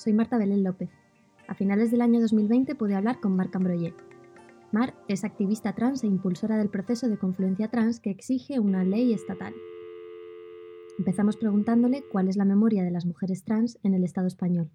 soy Marta Belén López. A finales del año 2020 pude hablar con Mar Cambroyer. Mar es activista trans e impulsora del proceso de confluencia trans que exige una ley estatal. Empezamos preguntándole cuál es la memoria de las mujeres trans en el Estado español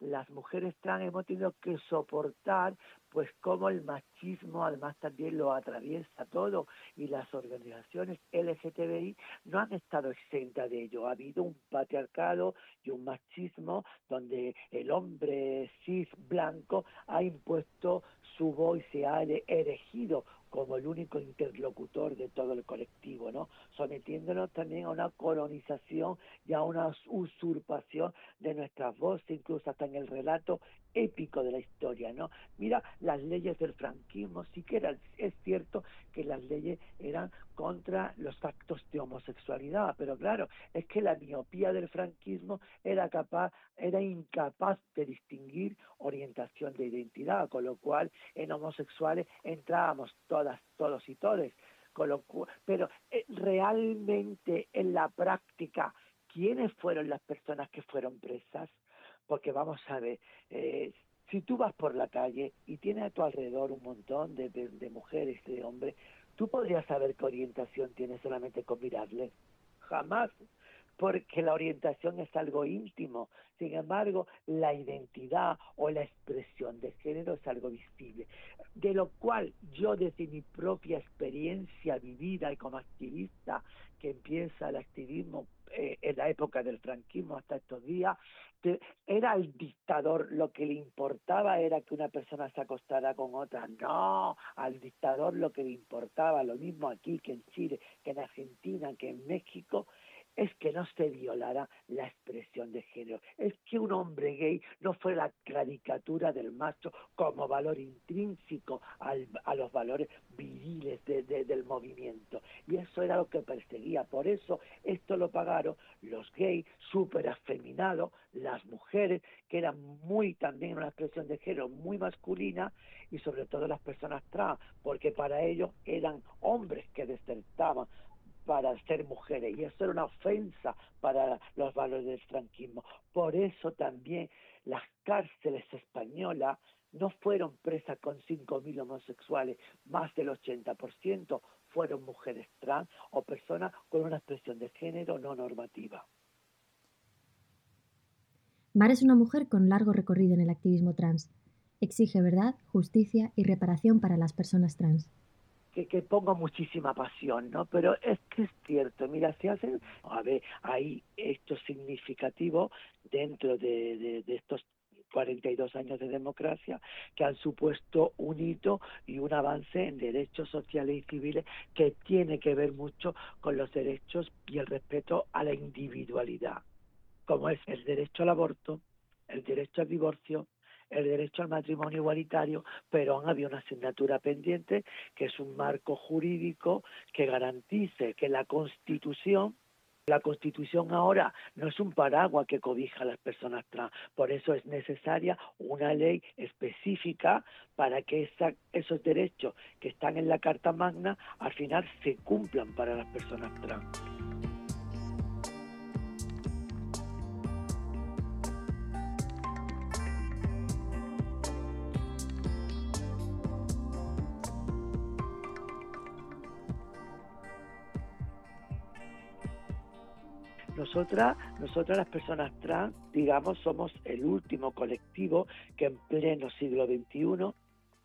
las mujeres trans hemos tenido que soportar pues como el machismo además también lo atraviesa todo y las organizaciones LGTBI no han estado exentas de ello. Ha habido un patriarcado y un machismo donde el hombre cis blanco ha impuesto su voz y se ha erigido como el único interlocutor de todo el colectivo, ¿no? Sometiéndonos también a una colonización y a una usurpación de nuestras voces, incluso hasta en el relato épico de la historia, ¿no? Mira, las leyes del franquismo, sí que era, es cierto que las leyes eran contra los actos de homosexualidad, pero claro, es que la miopía del franquismo era capaz, era incapaz de distinguir orientación de identidad, con lo cual en homosexuales entrábamos todas, todos y todes, pero eh, realmente en la práctica, ¿quiénes fueron las personas que fueron presas? Porque vamos a ver, eh, si tú vas por la calle y tienes a tu alrededor un montón de, de, mujeres, de hombres, tú podrías saber qué orientación tienes solamente con mirarle. Jamás porque la orientación es algo íntimo. Sin embargo, la identidad o la expresión de género es algo visible. De lo cual yo desde mi propia experiencia vivida y como activista que empieza el activismo eh, en la época del franquismo hasta estos días, era el dictador, lo que le importaba era que una persona se acostara con otra. No, al dictador lo que le importaba, lo mismo aquí que en Chile, que en Argentina, que en México, es que no se violara la expresión de género, es que un hombre gay no fue la caricatura del macho como valor intrínseco a los valores viriles del movimiento. Y eso era lo que perseguía. Por eso esto lo pagaron los gays súper afeminados, las mujeres, que eran muy también una expresión de género muy masculina, y sobre todo las personas trans, porque para ellos eran hombres que desertaban para ser mujeres y eso era una ofensa para los valores del franquismo. Por eso también las cárceles españolas no fueron presas con 5.000 homosexuales, más del 80% fueron mujeres trans o personas con una expresión de género no normativa. Mar es una mujer con largo recorrido en el activismo trans. Exige verdad, justicia y reparación para las personas trans que, pongo muchísima pasión, ¿no? Pero es que es cierto, mira, se hacen, a ver, hay hechos significativos dentro de, de, estos 42 años de democracia que han supuesto un hito y un avance en derechos sociales y civiles que tiene que ver mucho con los derechos y el respeto a la individualidad, como es el derecho al aborto, el derecho al divorcio, el derecho al matrimonio igualitario, pero han habido una asignatura pendiente que es un marco jurídico que garantice que la Constitución la Constitución ahora no es un paraguas que cobija a las personas trans, por eso es necesaria una ley específica para que esos derechos que están en la Carta Magna al final se cumplan para las personas trans. Nosotras, nosotras las personas trans, digamos, somos el último colectivo que en pleno siglo XXI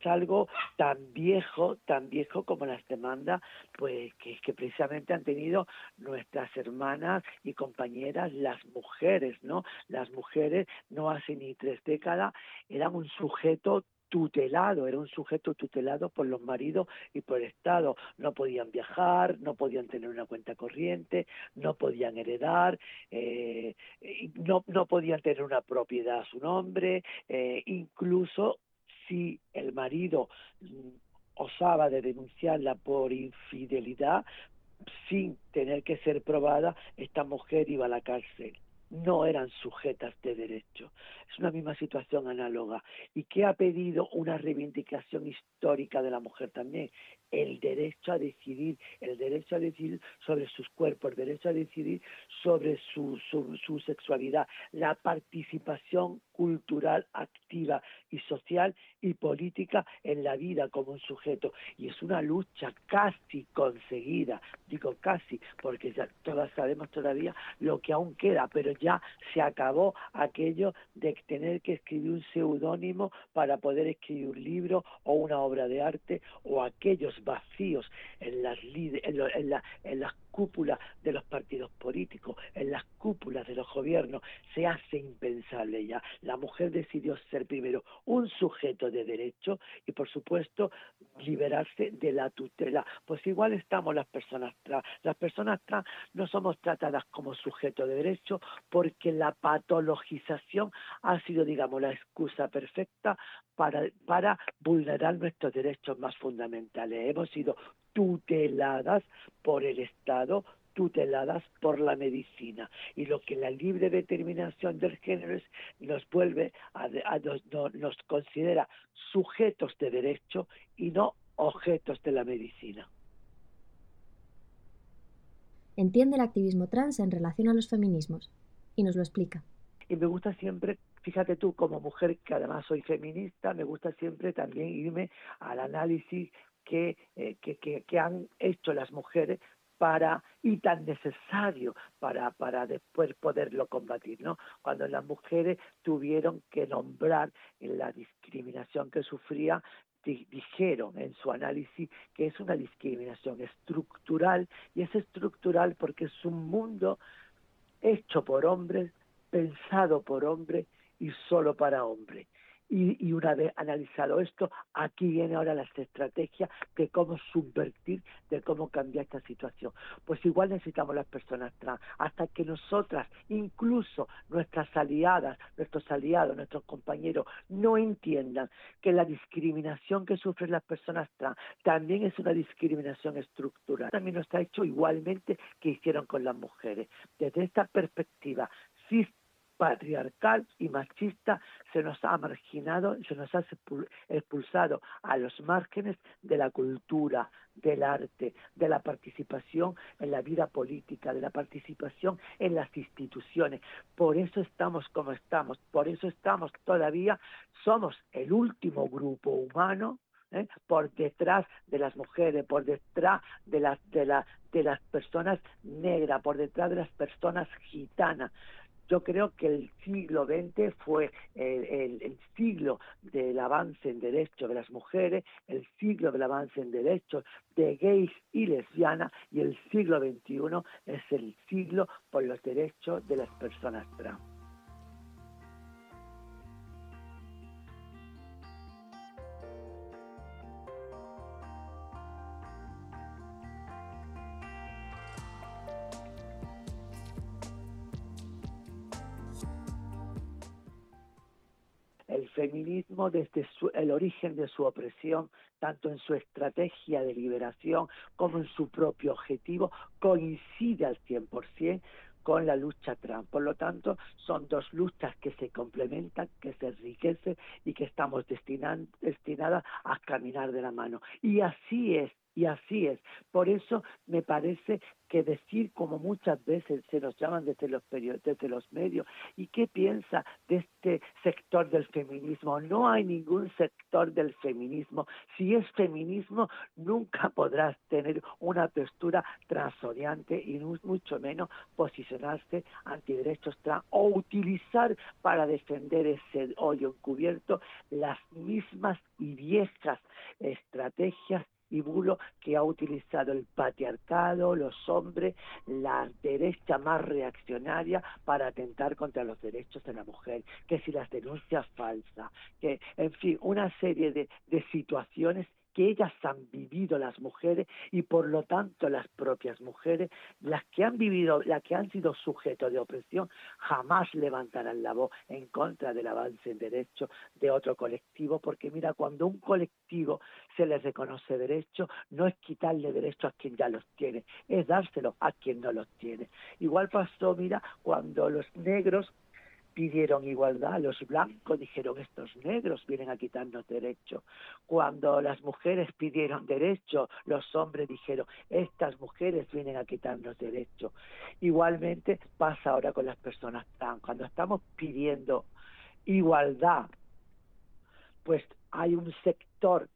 algo tan viejo, tan viejo como las demandas, pues que, que precisamente han tenido nuestras hermanas y compañeras, las mujeres, ¿no? Las mujeres no hace ni tres décadas eran un sujeto tutelado, era un sujeto tutelado por los maridos y por el Estado. No podían viajar, no podían tener una cuenta corriente, no podían heredar, eh, no, no podían tener una propiedad a su nombre, eh, incluso si el marido mm, osaba de denunciarla por infidelidad, sin tener que ser probada, esta mujer iba a la cárcel no eran sujetas de derecho. Es una misma situación análoga. Y que ha pedido una reivindicación histórica de la mujer también, el derecho a decidir, el derecho a decidir sobre sus cuerpos, el derecho a decidir sobre su, su, sexualidad, la participación cultural activa y social y política en la vida como un sujeto. Y es una lucha casi conseguida, digo casi, porque ya todas sabemos todavía lo que aún queda, pero ya se acabó aquello de tener que escribir un seudónimo para poder escribir un libro o una obra de arte o aquellos vacíos en las, en, la, en las cúpulas de los partidos políticos, en las cúpulas de los gobiernos, se hace impensable ya. La mujer decidió ser primero un sujeto de derecho y, por supuesto, liberarse de la tutela. Pues igual estamos las personas trans. Las personas trans no somos tratadas como sujeto de derecho porque la patologización ha sido, digamos, la excusa perfecta para, para vulnerar nuestros derechos más fundamentales. Hemos sido tuteladas por el Estado, tuteladas por la medicina. Y lo que la libre determinación del género es, nos vuelve a, nos considera sujetos de derecho y no objetos de la medicina. Entiende el activismo trans en relación a los feminismos y nos lo explica. Y me gusta siempre fíjate tú, como mujer que además soy feminista, me gusta siempre también irme al análisis que, eh, que, que, han hecho las mujeres para y tan necesario para para después poderlo combatir no cuando las mujeres tuvieron que nombrar la discriminación que sufría dijeron en su análisis que es una discriminación estructural y es estructural porque es un mundo hecho por hombres pensado por hombres y solo para hombres y, una vez analizado esto, aquí viene ahora las estrategias de cómo subvertir, de cómo cambiar esta situación. Pues igual necesitamos las personas trans, hasta que nosotras, incluso nuestras aliadas, nuestros aliados, nuestros compañeros, no entiendan que la discriminación que sufren las personas trans también es una discriminación estructural. También nos ha hecho igualmente que hicieron con las mujeres. Desde esta perspectiva, patriarcal y machista se nos ha marginado, se nos ha expulsado a los márgenes de la cultura, del arte, de la participación en la vida política, de la participación en las instituciones. Por eso estamos como estamos, por eso estamos todavía, somos el último grupo humano ¿eh? por detrás de las mujeres, por detrás de las, de, la, de las personas negras, por detrás de las personas gitanas. Yo creo que el siglo XX fue el, siglo del avance en derechos de las mujeres, el siglo del avance en derechos de gays y lesbianas, y el siglo XXI es el siglo por los derechos de las personas trans. Feminismo desde el origen de su opresión, tanto en su estrategia de liberación como en su propio objetivo, coincide al 100% con la lucha trans. Por lo tanto, son dos luchas que se complementan, que se enriquecen y que estamos destinadas a caminar de la mano. Y así es y así es. Por eso me parece que decir, como muchas veces se nos llaman desde los, desde los medios, ¿y qué piensa de este sector del feminismo? No hay ningún sector del feminismo. Si es feminismo, nunca podrás tener una postura transoriente y mucho menos posicionarse ante derechos trans o utilizar para defender ese hoyo encubierto las mismas y viejas estrategias y bulo que ha utilizado el patriarcado, los hombres, la derecha más reaccionaria para atentar contra los derechos de la mujer, que si las denuncias falsas, que en fin, una serie de, de situaciones que ellas han vivido las mujeres y por lo tanto las propias mujeres, las que han vivido, las que han sido sujetos de opresión, jamás levantarán la voz en contra del avance en derecho de otro colectivo, porque mira, cuando un colectivo se le reconoce derecho, no es quitarle derecho a quien ya los tiene, es dárselo a quien no los tiene. Igual pasó, mira, cuando los negros pidieron igualdad, los blancos dijeron estos negros vienen a quitarnos derecho. Cuando las mujeres pidieron derecho, los hombres dijeron estas mujeres vienen a quitarnos derecho. Igualmente pasa ahora con las personas trans. Cuando estamos pidiendo igualdad, pues hay un sector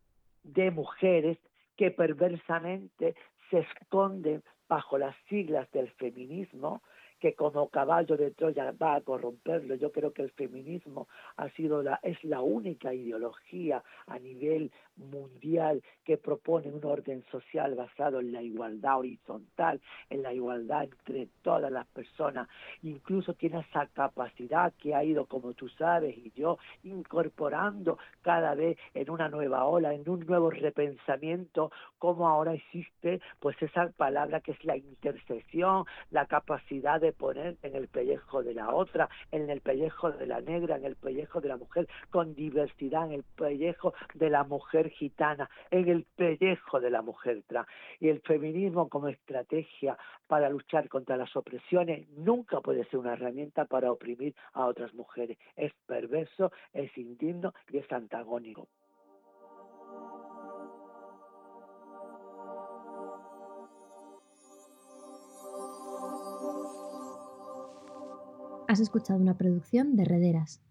de mujeres que perversamente se esconden bajo las siglas del feminismo que como caballo de Troya va a corromperlo. Yo creo que el feminismo ha sido la, es la única ideología a nivel mundial que propone un orden social basado en la igualdad horizontal, en la igualdad entre todas las personas. Incluso tiene esa capacidad que ha ido, como tú sabes y yo, incorporando cada vez en una nueva ola, en un nuevo repensamiento, como ahora existe pues esa palabra que es la intersección, la capacidad de poner en el pellejo de la otra, en el pellejo de la negra, en el pellejo de la mujer con diversidad, en el pellejo de la mujer gitana, en el pellejo de la mujer trans. Y el feminismo como estrategia para luchar contra las opresiones nunca puede ser una herramienta para oprimir a otras mujeres. Es perverso, es indigno y es antagónico. Has escuchado una producción de Rederas.